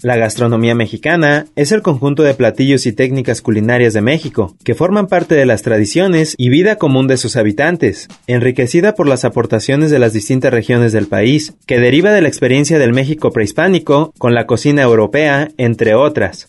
La gastronomía mexicana es el conjunto de platillos y técnicas culinarias de México, que forman parte de las tradiciones y vida común de sus habitantes, enriquecida por las aportaciones de las distintas regiones del país, que deriva de la experiencia del México prehispánico con la cocina europea, entre otras.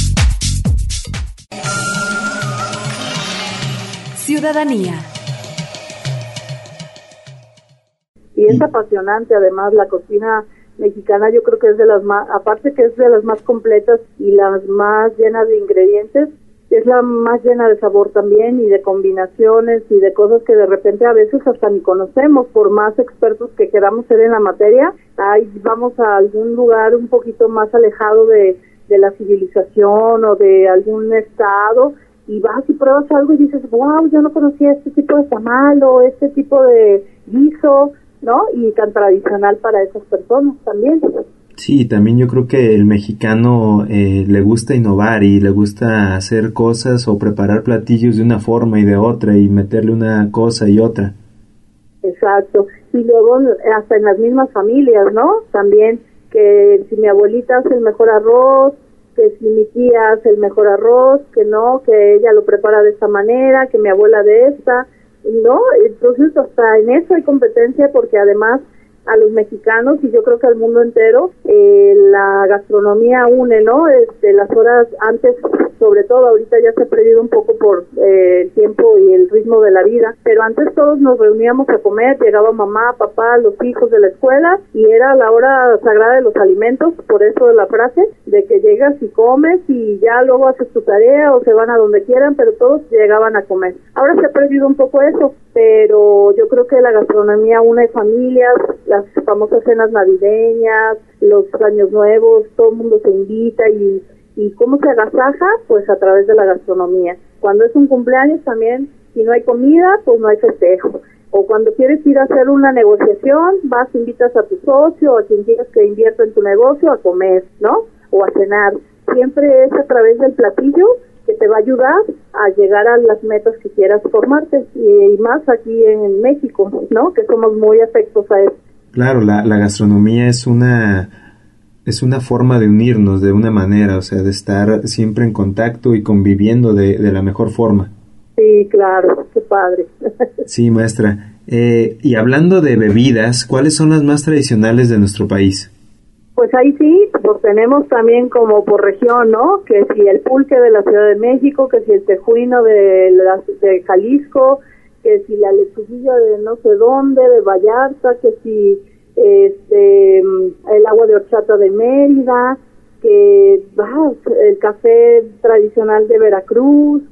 Ciudadanía. y es apasionante además la cocina mexicana yo creo que es de las más aparte que es de las más completas y las más llenas de ingredientes es la más llena de sabor también y de combinaciones y de cosas que de repente a veces hasta ni conocemos por más expertos que queramos ser en la materia ahí vamos a algún lugar un poquito más alejado de, de la civilización o de algún estado y vas y pruebas algo y dices, wow, yo no conocía este tipo de tamal o este tipo de guiso, ¿no? Y tan tradicional para esas personas también. Sí, también yo creo que el mexicano eh, le gusta innovar y le gusta hacer cosas o preparar platillos de una forma y de otra y meterle una cosa y otra. Exacto. Y luego hasta en las mismas familias, ¿no? También que si mi abuelita hace el mejor arroz, que si mi tía hace el mejor arroz, que no, que ella lo prepara de esta manera, que mi abuela de esta, ¿no? Entonces hasta en eso hay competencia porque además a los mexicanos y yo creo que al mundo entero eh, la gastronomía une, ¿no? Este, las horas antes, sobre todo ahorita ya se ha perdido un poco por eh, el tiempo y el ritmo de la vida, pero antes todos nos reuníamos a comer, llegaba mamá, papá, los hijos de la escuela y era la hora sagrada de los alimentos, por eso de la frase, de que llegas y comes y ya luego haces tu tarea o se van a donde quieran, pero todos llegaban a comer. Ahora se ha perdido un poco eso, pero yo creo que la gastronomía une familias, las famosas cenas navideñas, los años nuevos, todo el mundo se invita y, y cómo se agasaja, pues a través de la gastronomía. Cuando es un cumpleaños también, si no hay comida, pues no hay festejo. O cuando quieres ir a hacer una negociación, vas, invitas a tu socio o a quien quieras que invierta en tu negocio a comer, ¿no? O a cenar. Siempre es a través del platillo que te va a ayudar a llegar a las metas que quieras formarte y, y más aquí en México, ¿no? Que somos muy afectos a eso. Claro, la, la gastronomía es una es una forma de unirnos de una manera, o sea, de estar siempre en contacto y conviviendo de, de la mejor forma. Sí, claro, qué padre. Sí, maestra. Eh, y hablando de bebidas, ¿cuáles son las más tradicionales de nuestro país? Pues ahí sí, pues tenemos también como por región, ¿no? Que si el pulque de la Ciudad de México, que si el tejuino de, Jalisco, que si la lechuguilla de no sé dónde, de Vallarta, que si este el agua de horchata de Mérida, que ah, el café tradicional de Veracruz,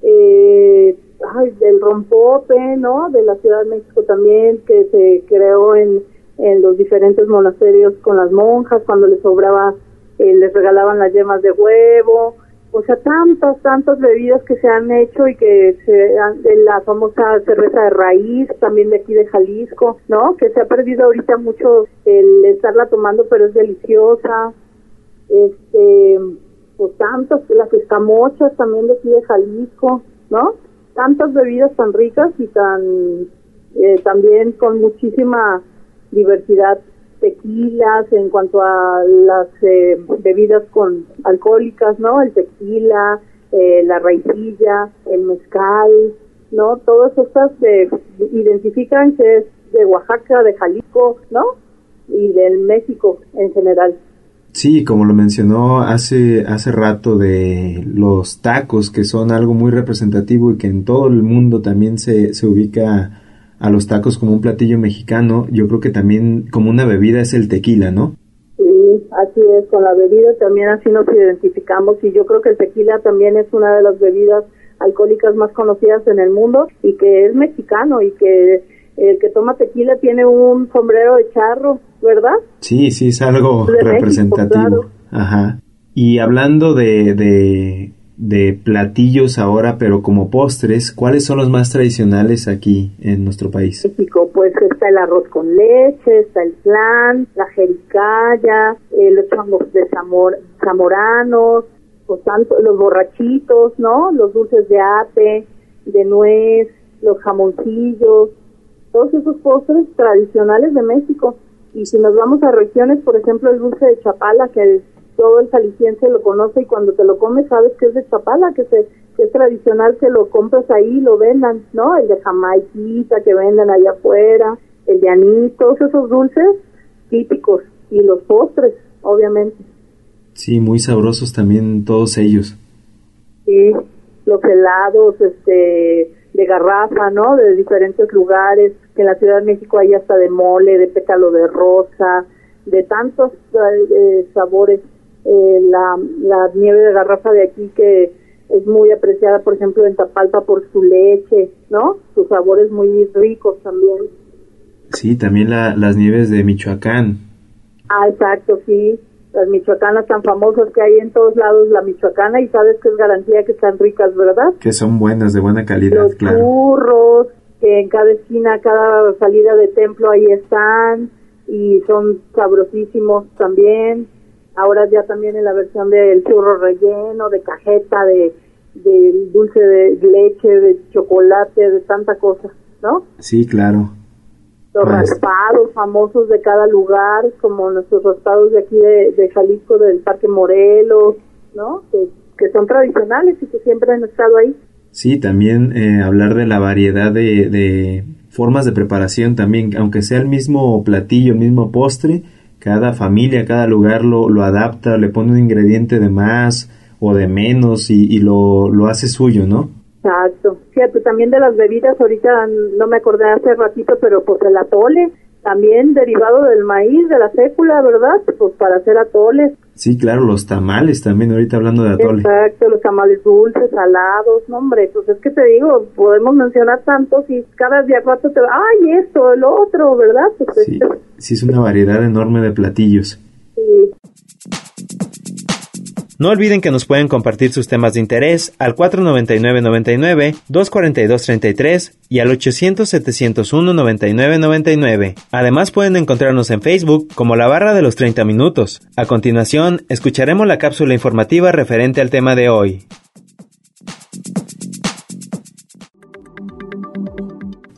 eh, ay, del rompope, ¿no? De la Ciudad de México también, que se creó en, en los diferentes monasterios con las monjas, cuando les sobraba, eh, les regalaban las yemas de huevo, o sea, tantas, tantas bebidas que se han hecho y que se han, de la famosa cerveza de raíz, también de aquí de Jalisco, ¿no? Que se ha perdido ahorita mucho el estarla tomando, pero es deliciosa. Este, pues tantas, las escamochas también de aquí de Jalisco, ¿no? Tantas bebidas tan ricas y tan, eh, también con muchísima diversidad tequilas en cuanto a las eh, bebidas con alcohólicas, ¿no? El tequila, eh, la raicilla, el mezcal, ¿no? Todas estas se identifican que es de Oaxaca, de Jalisco, ¿no? Y del México en general. Sí, como lo mencionó hace, hace rato de los tacos, que son algo muy representativo y que en todo el mundo también se, se ubica a los tacos como un platillo mexicano, yo creo que también como una bebida es el tequila, ¿no? Sí, así es, con la bebida también así nos identificamos y yo creo que el tequila también es una de las bebidas alcohólicas más conocidas en el mundo y que es mexicano y que el que toma tequila tiene un sombrero de charro, ¿verdad? Sí, sí, es algo representativo. Ajá. Y hablando de, de, de, platillos ahora, pero como postres, ¿cuáles son los más tradicionales aquí en nuestro país? México, pues está el arroz con leche, está el flan, la jericaya, eh, los changos de zamor, zamoranos, los, los borrachitos, ¿no? Los dulces de ate, de nuez, los jamoncillos, todos esos postres tradicionales de México. Y si nos vamos a regiones, por ejemplo, el dulce de Chapala, que todo el saliciense lo conoce y cuando te lo comes sabes que es de Chapala, que, se, es tradicional que lo compras ahí y lo vendan, ¿no? El de Jamaiquita que venden allá afuera, el de anís, todos esos dulces típicos y los postres, obviamente. Sí, muy sabrosos también todos ellos. Sí, los helados, este, de garrafa, ¿no? De diferentes lugares, que en la Ciudad de México hay hasta de mole, de pétalo de rosa, de tantos eh, sabores. Eh, la, la nieve de garrafa de aquí que es muy apreciada, por ejemplo, en Tapalpa por su leche, ¿no? Sus sabores muy ricos también. Sí, también la, las nieves de Michoacán. Ah, exacto, sí las michoacanas tan famosas que hay en todos lados, la michoacana, y sabes que es garantía que están ricas, ¿verdad? Que son buenas, de buena calidad, Los claro. churros, que en cada esquina, cada salida de templo ahí están, y son sabrosísimos también. Ahora ya también en la versión del churro relleno, de cajeta, de, de dulce de leche, de chocolate, de tanta cosa, ¿no? Sí, claro los raspados famosos de cada lugar, como nuestros raspados de aquí de, Jalisco, del Parque Morelos, ¿no? Que, son tradicionales y que siempre han estado ahí. Sí, también eh, hablar de la variedad de, de, formas de preparación también, aunque sea el mismo platillo, el mismo postre, cada familia, cada lugar lo, lo adapta, le pone un ingrediente de más o de menos y, y lo, lo hace suyo, ¿no? Exacto. Fíjate, también de las bebidas, ahorita no me acordé hace ratito, pero pues el atole, también derivado del maíz, de la fécula, ¿verdad? Pues para hacer atoles. Sí, claro, los tamales también, ahorita hablando de atole. Exacto, los tamales dulces, salados, no hombre, pues es que te digo, podemos mencionar tantos y cada día rato te va, ay, esto, el otro, ¿verdad? Pues sí, sí, es una variedad enorme de platillos. Sí. No olviden que nos pueden compartir sus temas de interés al 499-99, 242-33 y al 800-701-9999. Además pueden encontrarnos en Facebook como la barra de los 30 minutos. A continuación, escucharemos la cápsula informativa referente al tema de hoy.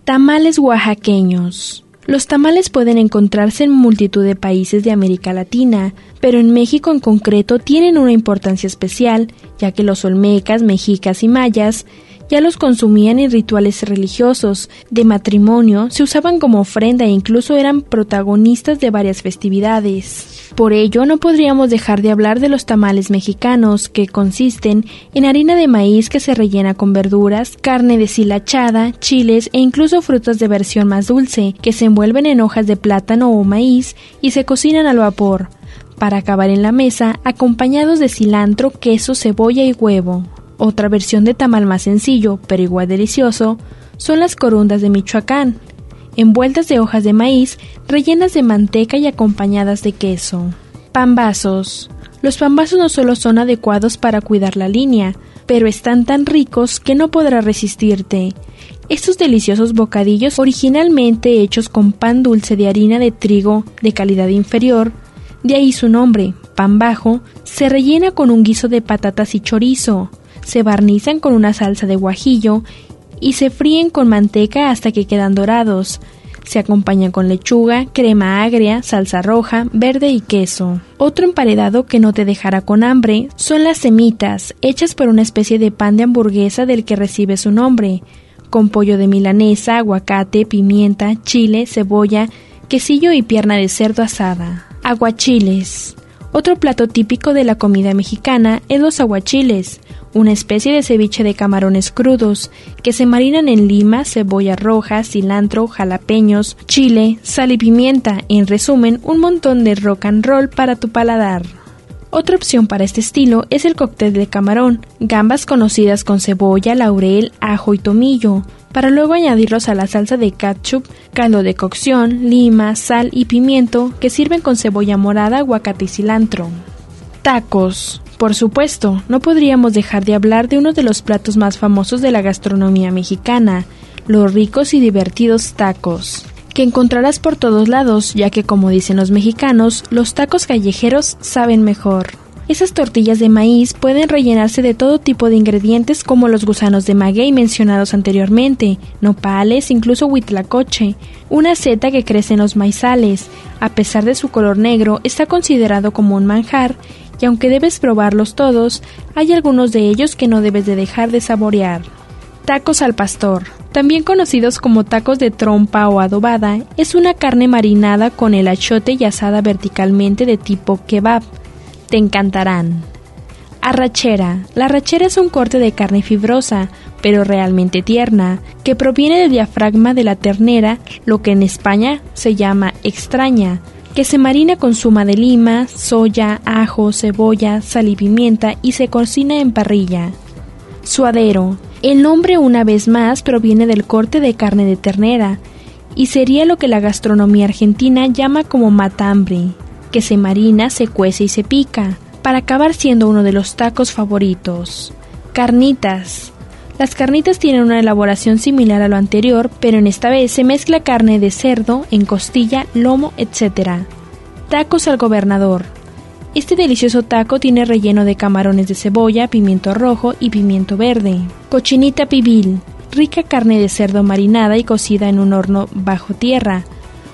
Tamales oaxaqueños. Los tamales pueden encontrarse en multitud de países de América Latina, pero en México en concreto tienen una importancia especial, ya que los olmecas, mexicas y mayas ya los consumían en rituales religiosos, de matrimonio, se usaban como ofrenda e incluso eran protagonistas de varias festividades. Por ello, no podríamos dejar de hablar de los tamales mexicanos, que consisten en harina de maíz que se rellena con verduras, carne deshilachada, chiles e incluso frutas de versión más dulce, que se envuelven en hojas de plátano o maíz y se cocinan al vapor para acabar en la mesa acompañados de cilantro, queso, cebolla y huevo. Otra versión de tamal más sencillo, pero igual delicioso, son las corundas de Michoacán, envueltas de hojas de maíz, rellenas de manteca y acompañadas de queso. Pambazos. Los pambazos no solo son adecuados para cuidar la línea, pero están tan ricos que no podrá resistirte. Estos deliciosos bocadillos, originalmente hechos con pan dulce de harina de trigo de calidad inferior, de ahí su nombre, pan bajo, se rellena con un guiso de patatas y chorizo, se barnizan con una salsa de guajillo y se fríen con manteca hasta que quedan dorados. Se acompaña con lechuga, crema agria, salsa roja, verde y queso. Otro emparedado que no te dejará con hambre son las semitas, hechas por una especie de pan de hamburguesa del que recibe su nombre, con pollo de milanesa, aguacate, pimienta, chile, cebolla, quesillo y pierna de cerdo asada. Aguachiles. Otro plato típico de la comida mexicana es los aguachiles, una especie de ceviche de camarones crudos que se marinan en lima, cebolla roja, cilantro, jalapeños, chile, sal y pimienta, en resumen, un montón de rock and roll para tu paladar. Otra opción para este estilo es el cóctel de camarón, gambas conocidas con cebolla, laurel, ajo y tomillo, para luego añadirlos a la salsa de ketchup, caldo de cocción, lima, sal y pimiento que sirven con cebolla morada, aguacate y cilantro. Tacos. Por supuesto, no podríamos dejar de hablar de uno de los platos más famosos de la gastronomía mexicana, los ricos y divertidos tacos que encontrarás por todos lados, ya que como dicen los mexicanos, los tacos callejeros saben mejor. Esas tortillas de maíz pueden rellenarse de todo tipo de ingredientes como los gusanos de maguey mencionados anteriormente, nopales, incluso huitlacoche, una seta que crece en los maizales. A pesar de su color negro, está considerado como un manjar y aunque debes probarlos todos, hay algunos de ellos que no debes de dejar de saborear. Tacos al pastor. También conocidos como tacos de trompa o adobada, es una carne marinada con el achote y asada verticalmente de tipo kebab. Te encantarán. Arrachera. La arrachera es un corte de carne fibrosa, pero realmente tierna, que proviene del diafragma de la ternera, lo que en España se llama extraña, que se marina con suma de lima, soya, ajo, cebolla, sal y pimienta y se cocina en parrilla. Suadero. El nombre una vez más proviene del corte de carne de ternera y sería lo que la gastronomía argentina llama como matambre, que se marina, se cuece y se pica, para acabar siendo uno de los tacos favoritos. Carnitas. Las carnitas tienen una elaboración similar a lo anterior, pero en esta vez se mezcla carne de cerdo en costilla, lomo, etc. Tacos al gobernador. Este delicioso taco tiene relleno de camarones de cebolla, pimiento rojo y pimiento verde. Cochinita pibil, rica carne de cerdo marinada y cocida en un horno bajo tierra.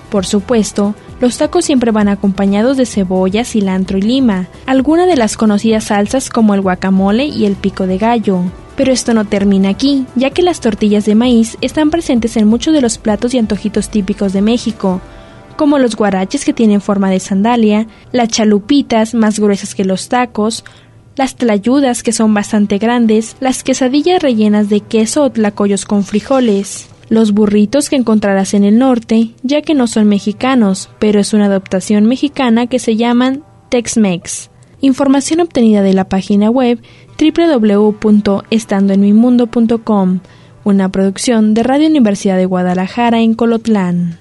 Por supuesto, los tacos siempre van acompañados de cebolla, cilantro y lima, alguna de las conocidas salsas como el guacamole y el pico de gallo. Pero esto no termina aquí, ya que las tortillas de maíz están presentes en muchos de los platos y antojitos típicos de México, como los guaraches que tienen forma de sandalia, las chalupitas más gruesas que los tacos, las tlayudas que son bastante grandes, las quesadillas rellenas de queso o tlacoyos con frijoles, los burritos que encontrarás en el norte, ya que no son mexicanos, pero es una adaptación mexicana que se llaman Tex-Mex. Información obtenida de la página web www.estandoenmimundo.com, una producción de Radio Universidad de Guadalajara en Colotlán.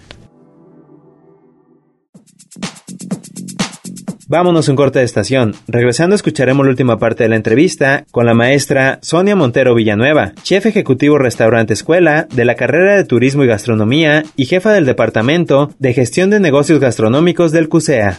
Vámonos un corte de estación. Regresando escucharemos la última parte de la entrevista con la maestra Sonia Montero Villanueva, chef ejecutivo restaurante escuela de la carrera de Turismo y Gastronomía y jefa del Departamento de Gestión de Negocios Gastronómicos del CUSEA.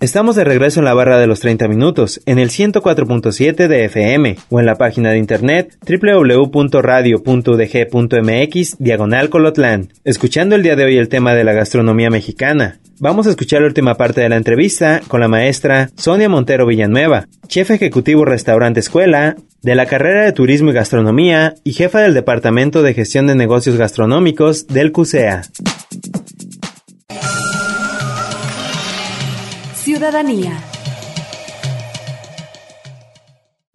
Estamos de regreso en la barra de los 30 minutos, en el 104.7 de FM o en la página de internet www.radio.udg.mx diagonal colotlán. Escuchando el día de hoy el tema de la gastronomía mexicana. Vamos a escuchar la última parte de la entrevista con la maestra Sonia Montero Villanueva, chef ejecutivo restaurante escuela, de la carrera de Turismo y Gastronomía y jefa del Departamento de Gestión de Negocios Gastronómicos del CUSEA. Ciudadanía.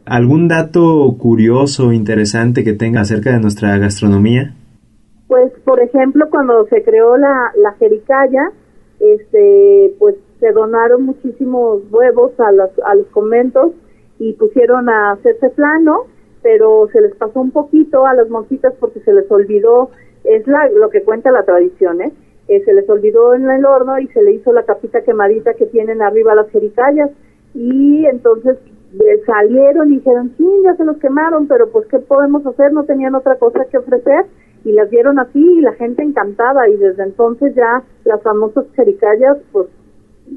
¿Algún dato curioso, interesante que tenga acerca de nuestra gastronomía? Pues, por ejemplo, cuando se creó la, la jericaya, este, pues se donaron muchísimos huevos a los, a los conventos y pusieron a hacerse plano, pero se les pasó un poquito a las monjitas porque se les olvidó, es la, lo que cuenta la tradición, ¿eh? Eh, se les olvidó en el horno y se le hizo la capita quemadita que tienen arriba las jericayas y entonces eh, salieron y dijeron, sí, ya se los quemaron, pero pues ¿qué podemos hacer? No tenían otra cosa que ofrecer y las dieron así y la gente encantada y desde entonces ya las famosas jericayas pues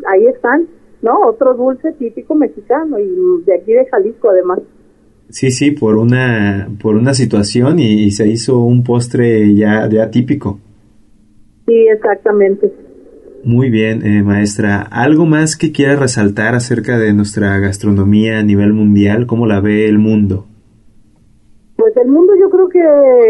ahí están ¿no? Otro dulce típico mexicano y de aquí de Jalisco además. Sí, sí, por una, por una situación y, se hizo un postre ya, ya típico. Sí, exactamente. Muy bien, eh, maestra. ¿Algo más que quiera resaltar acerca de nuestra gastronomía a nivel mundial? ¿Cómo la ve el mundo? Pues el mundo yo creo que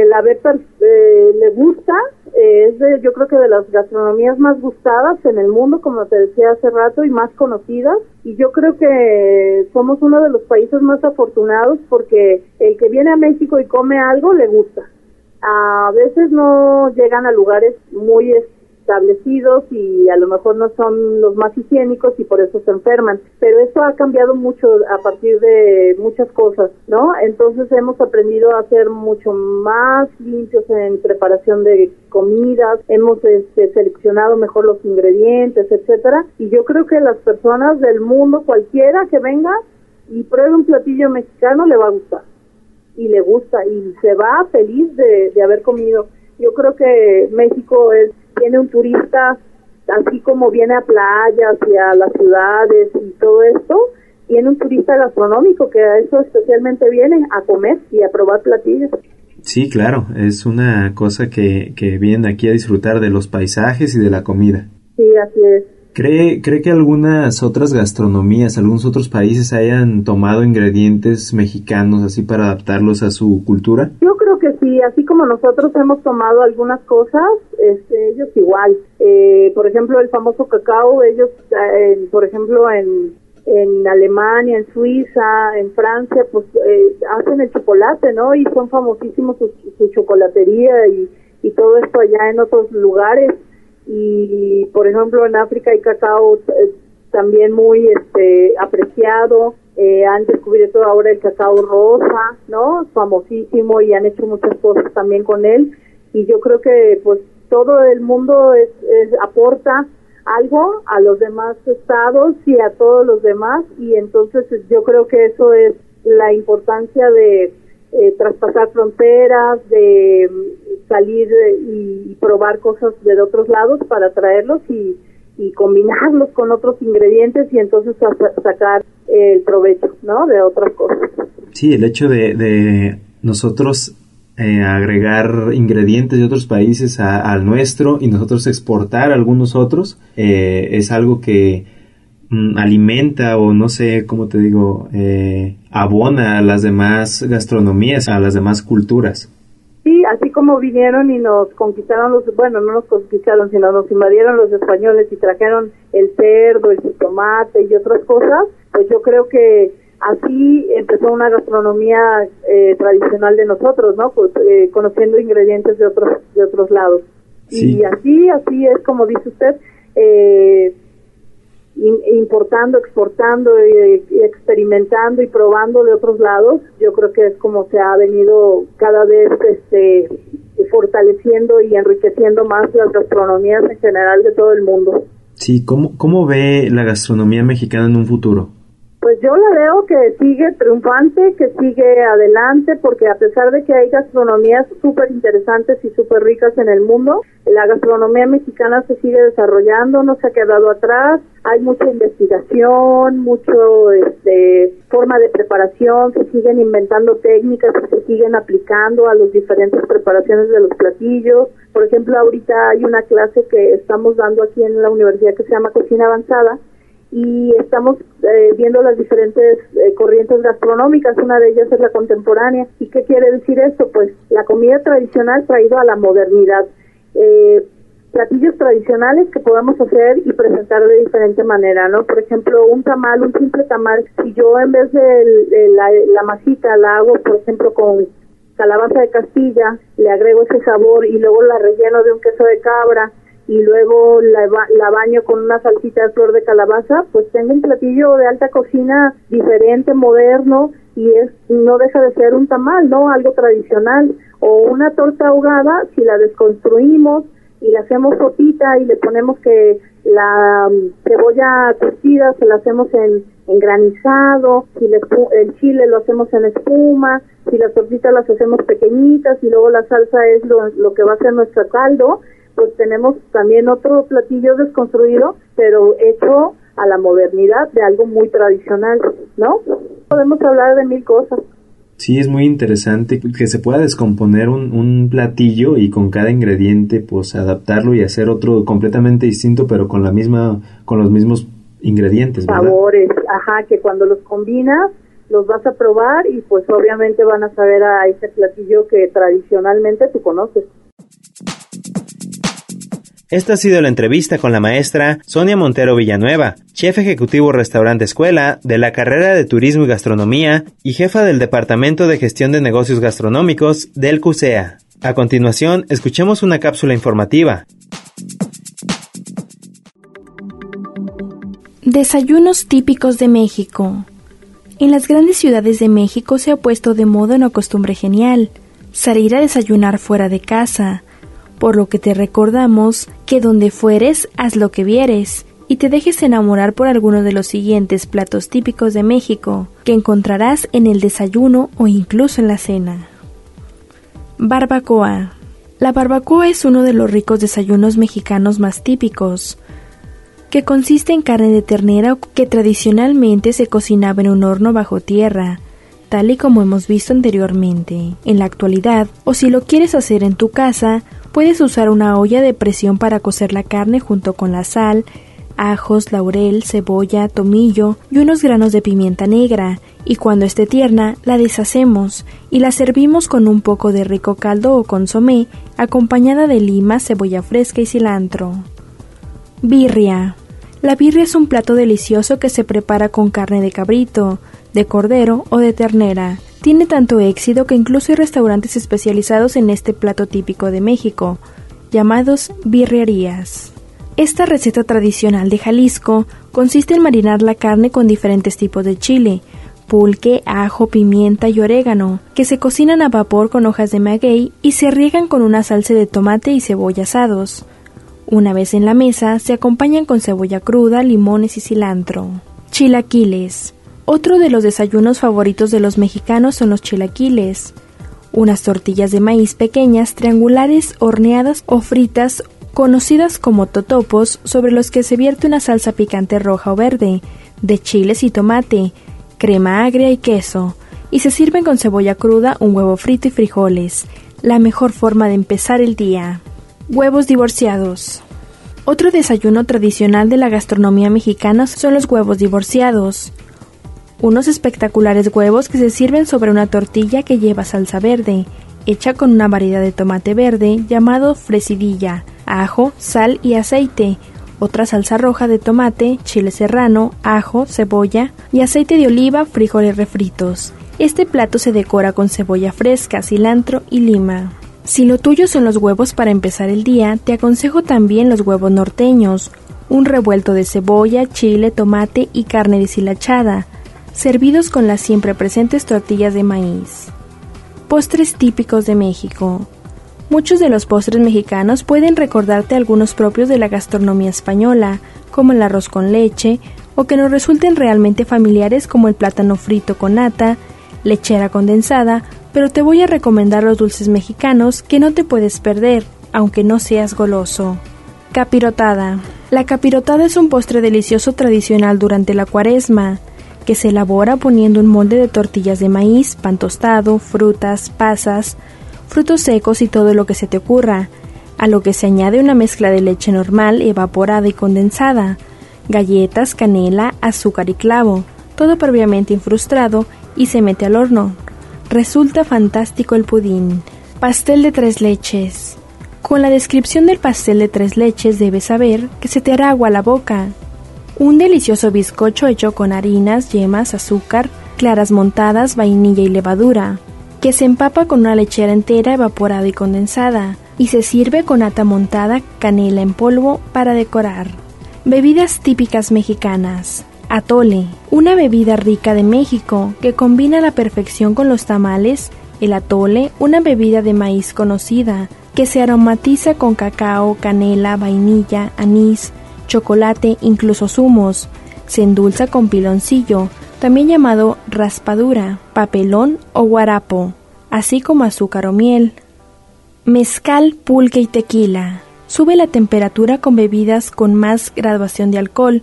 la ve, eh, le gusta, eh, es de, yo creo que de las gastronomías más gustadas en el mundo, como te decía hace rato, y más conocidas. Y yo creo que somos uno de los países más afortunados porque el que viene a México y come algo le gusta. A veces no llegan a lugares muy establecidos y a lo mejor no son los más higiénicos y por eso se enferman. Pero eso ha cambiado mucho a partir de muchas cosas, ¿no? Entonces hemos aprendido a ser mucho más limpios en preparación de comidas, hemos este, seleccionado mejor los ingredientes, etcétera. Y yo creo que las personas del mundo, cualquiera que venga y pruebe un platillo mexicano, le va a gustar. Y le gusta y se va feliz de, de haber comido. Yo creo que México es viene un turista, así como viene a playas y a las ciudades y todo esto, viene un turista gastronómico que a eso especialmente viene a comer y a probar platillos. Sí, claro, es una cosa que, que vienen aquí a disfrutar de los paisajes y de la comida. Sí, así es. ¿Cree, ¿Cree que algunas otras gastronomías, algunos otros países hayan tomado ingredientes mexicanos así para adaptarlos a su cultura? Yo creo que sí, así como nosotros hemos tomado algunas cosas, este, ellos igual. Eh, por ejemplo, el famoso cacao, ellos, eh, por ejemplo, en, en Alemania, en Suiza, en Francia, pues eh, hacen el chocolate, ¿no? Y son famosísimos su, su chocolatería y, y todo esto allá en otros lugares y por ejemplo en África hay cacao eh, también muy este apreciado. Eh, han descubierto ahora el cacao rosa no famosísimo y han hecho muchas cosas también con él. Y yo creo que pues todo el mundo es, aporta algo a los demás estados y a todos los demás. Y entonces yo creo que eso es la importancia de eh, traspasar fronteras, de salir y probar cosas de otros lados para traerlos y, combinarlos con otros ingredientes y entonces sacar el provecho, ¿no? De otras cosas. Sí, el hecho de, de nosotros eh, agregar ingredientes de otros países al nuestro y nosotros exportar algunos otros eh, es algo que alimenta o no sé cómo te digo eh, abona a las demás gastronomías a las demás culturas Sí, así como vinieron y nos conquistaron los, bueno, no nos conquistaron, sino nos invadieron los españoles y trajeron el cerdo, el tomate y otras cosas, pues yo creo que así empezó una gastronomía eh, tradicional de nosotros, ¿no? Pues eh, conociendo ingredientes de otros de otros lados. Y así, así es como dice usted, eh, importando, exportando y, experimentando y probando de otros lados, yo creo que es como se ha venido cada vez este fortaleciendo y enriqueciendo más las gastronomías en general de todo el mundo. Sí, ¿cómo, cómo ve la gastronomía mexicana en un futuro? Pues yo la veo que sigue triunfante, que sigue adelante, porque a pesar de que hay gastronomías súper interesantes y súper ricas en el mundo, la gastronomía mexicana se sigue desarrollando, no se ha quedado atrás, hay mucha investigación, mucho este, forma de preparación, se siguen inventando técnicas que se siguen aplicando a las diferentes preparaciones de los platillos. Por ejemplo, ahorita hay una clase que estamos dando aquí en la universidad que se llama Cocina Avanzada, y estamos eh, viendo las diferentes eh, corrientes gastronómicas, una de ellas es la contemporánea. ¿Y qué quiere decir esto? Pues la comida tradicional traído a la modernidad. Eh, platillos tradicionales que podamos hacer y presentar de diferente manera, ¿no? Por ejemplo, un tamal, un simple tamal, si yo en vez de, la, la masita la hago, por ejemplo, con calabaza de Castilla, le agrego ese sabor y luego la relleno de un queso de cabra, y luego la, baño con una salsita de flor de calabaza, pues tengo un platillo de alta cocina diferente, moderno y es no deja de ser un tamal, ¿no? Algo tradicional o una torta ahogada si la desconstruimos y la hacemos sopita y le ponemos que la mm, cebolla curtida se la hacemos en, en granizado, si el chile lo hacemos en espuma, si las tortitas las hacemos pequeñitas y luego la salsa es lo, lo que va a ser nuestro caldo, pues tenemos también otro platillo desconstruido, pero hecho a la modernidad de algo muy tradicional, ¿no? Podemos hablar de mil cosas. Sí, es muy interesante que se pueda descomponer un, un, platillo y con cada ingrediente pues adaptarlo y hacer otro completamente distinto pero con la misma con los mismos ingredientes, ¿verdad? Sabores, ajá, que cuando los combinas los vas a probar y pues obviamente van a saber a ese platillo que tradicionalmente tú conoces. Esta ha sido la entrevista con la maestra Sonia Montero Villanueva, chef ejecutivo restaurante escuela de la carrera de Turismo y Gastronomía y jefa del Departamento de Gestión de Negocios Gastronómicos del CUSEA. A continuación, escuchemos una cápsula informativa. Desayunos típicos de México. En las grandes ciudades de México se ha puesto de moda una costumbre genial, salir a desayunar fuera de casa, por lo que te recordamos que donde fueres, haz lo que vieres y te dejes enamorar por alguno de los siguientes platos típicos de México que encontrarás en el desayuno o incluso en la cena. Barbacoa. La barbacoa es uno de los ricos desayunos mexicanos más típicos, que consiste en carne de ternera que tradicionalmente se cocinaba en un horno bajo tierra, tal y como hemos visto anteriormente. En la actualidad, o si lo quieres hacer en tu casa, Puedes usar una olla de presión para cocer la carne junto con la sal, ajos, laurel, cebolla, tomillo y unos granos de pimienta negra, y cuando esté tierna la deshacemos y la servimos con un poco de rico caldo o consomé, acompañada de lima, cebolla fresca y cilantro. Birria. La birria es un plato delicioso que se prepara con carne de cabrito, de cordero o de ternera. Tiene tanto éxito que incluso hay restaurantes especializados en este plato típico de México, llamados birrerías. Esta receta tradicional de Jalisco consiste en marinar la carne con diferentes tipos de chile, pulque, ajo, pimienta y orégano, que se cocinan a vapor con hojas de maguey y se riegan con una salsa de tomate y cebolla asados. Una vez en la mesa, se acompañan con cebolla cruda, limones y cilantro. Chilaquiles. Otro de los desayunos favoritos de los mexicanos son los chilaquiles, unas tortillas de maíz pequeñas, triangulares, horneadas o fritas, conocidas como totopos, sobre los que se vierte una salsa picante roja o verde, de chiles y tomate, crema agria y queso, y se sirven con cebolla cruda, un huevo frito y frijoles, la mejor forma de empezar el día. Huevos divorciados. Otro desayuno tradicional de la gastronomía mexicana son los huevos divorciados unos espectaculares huevos que se sirven sobre una tortilla que lleva salsa verde, hecha con una variedad de tomate verde llamado fresidilla, ajo, sal y aceite, otra salsa roja de tomate, chile serrano, ajo, cebolla y aceite de oliva, frijoles refritos. Este plato se decora con cebolla fresca, cilantro y lima. Si lo tuyo son los huevos para empezar el día, te aconsejo también los huevos norteños, un revuelto de cebolla, chile, tomate y carne deshilachada, servidos con las siempre presentes tortillas de maíz. Postres típicos de México. Muchos de los postres mexicanos pueden recordarte algunos propios de la gastronomía española, como el arroz con leche, o que nos resulten realmente familiares como el plátano frito con nata, lechera condensada, pero te voy a recomendar los dulces mexicanos que no te puedes perder, aunque no seas goloso. Capirotada. La capirotada es un postre delicioso tradicional durante la cuaresma que se elabora poniendo un molde de tortillas de maíz, pan tostado, frutas, pasas, frutos secos y todo lo que se te ocurra, a lo que se añade una mezcla de leche normal, evaporada y condensada, galletas, canela, azúcar y clavo, todo previamente infrustrado y se mete al horno. Resulta fantástico el pudín. Pastel de tres leches. Con la descripción del pastel de tres leches debes saber que se te hará agua la boca, un delicioso bizcocho hecho con harinas, yemas, azúcar, claras montadas, vainilla y levadura, que se empapa con una lechera entera evaporada y condensada, y se sirve con ata montada, canela en polvo para decorar. Bebidas típicas mexicanas. Atole, una bebida rica de México que combina a la perfección con los tamales. El atole, una bebida de maíz conocida, que se aromatiza con cacao, canela, vainilla, anís, chocolate, incluso zumos. Se endulza con piloncillo, también llamado raspadura, papelón o guarapo, así como azúcar o miel. Mezcal, pulque y tequila. Sube la temperatura con bebidas con más graduación de alcohol,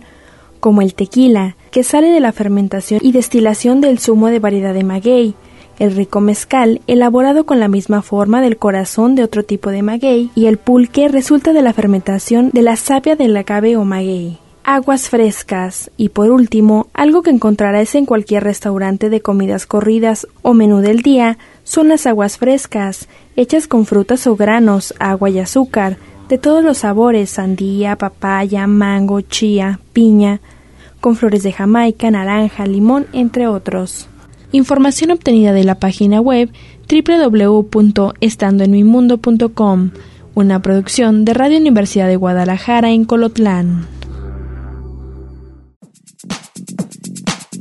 como el tequila, que sale de la fermentación y destilación del zumo de variedad de maguey, el rico mezcal, elaborado con la misma forma del corazón de otro tipo de maguey, y el pulque resulta de la fermentación de la savia del agave o maguey aguas frescas y por último, algo que encontrarás en cualquier restaurante de comidas corridas o menú del día son las aguas frescas, hechas con frutas o granos, agua y azúcar, de todos los sabores, sandía, papaya, mango, chía, piña, con flores de Jamaica, naranja, limón, entre otros. Información obtenida de la página web www.estandoenmimundo.com, una producción de Radio Universidad de Guadalajara en Colotlán.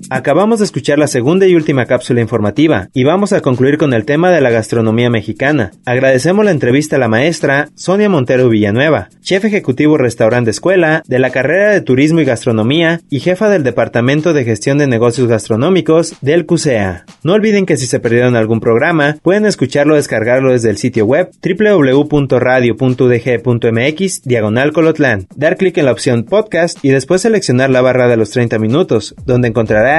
Acabamos de escuchar la segunda y última cápsula informativa y vamos a concluir con el tema de la gastronomía mexicana. Agradecemos la entrevista a la maestra Sonia Montero Villanueva, chef ejecutivo restaurante escuela de la carrera de Turismo y Gastronomía y jefa del Departamento de Gestión de Negocios Gastronómicos del CUSEA. No olviden que si se perdieron algún programa, pueden escucharlo o descargarlo desde el sitio web www.radio.udg.mx diagonal colotlán. Dar clic en la opción podcast y después seleccionar la barra de los 30 minutos, donde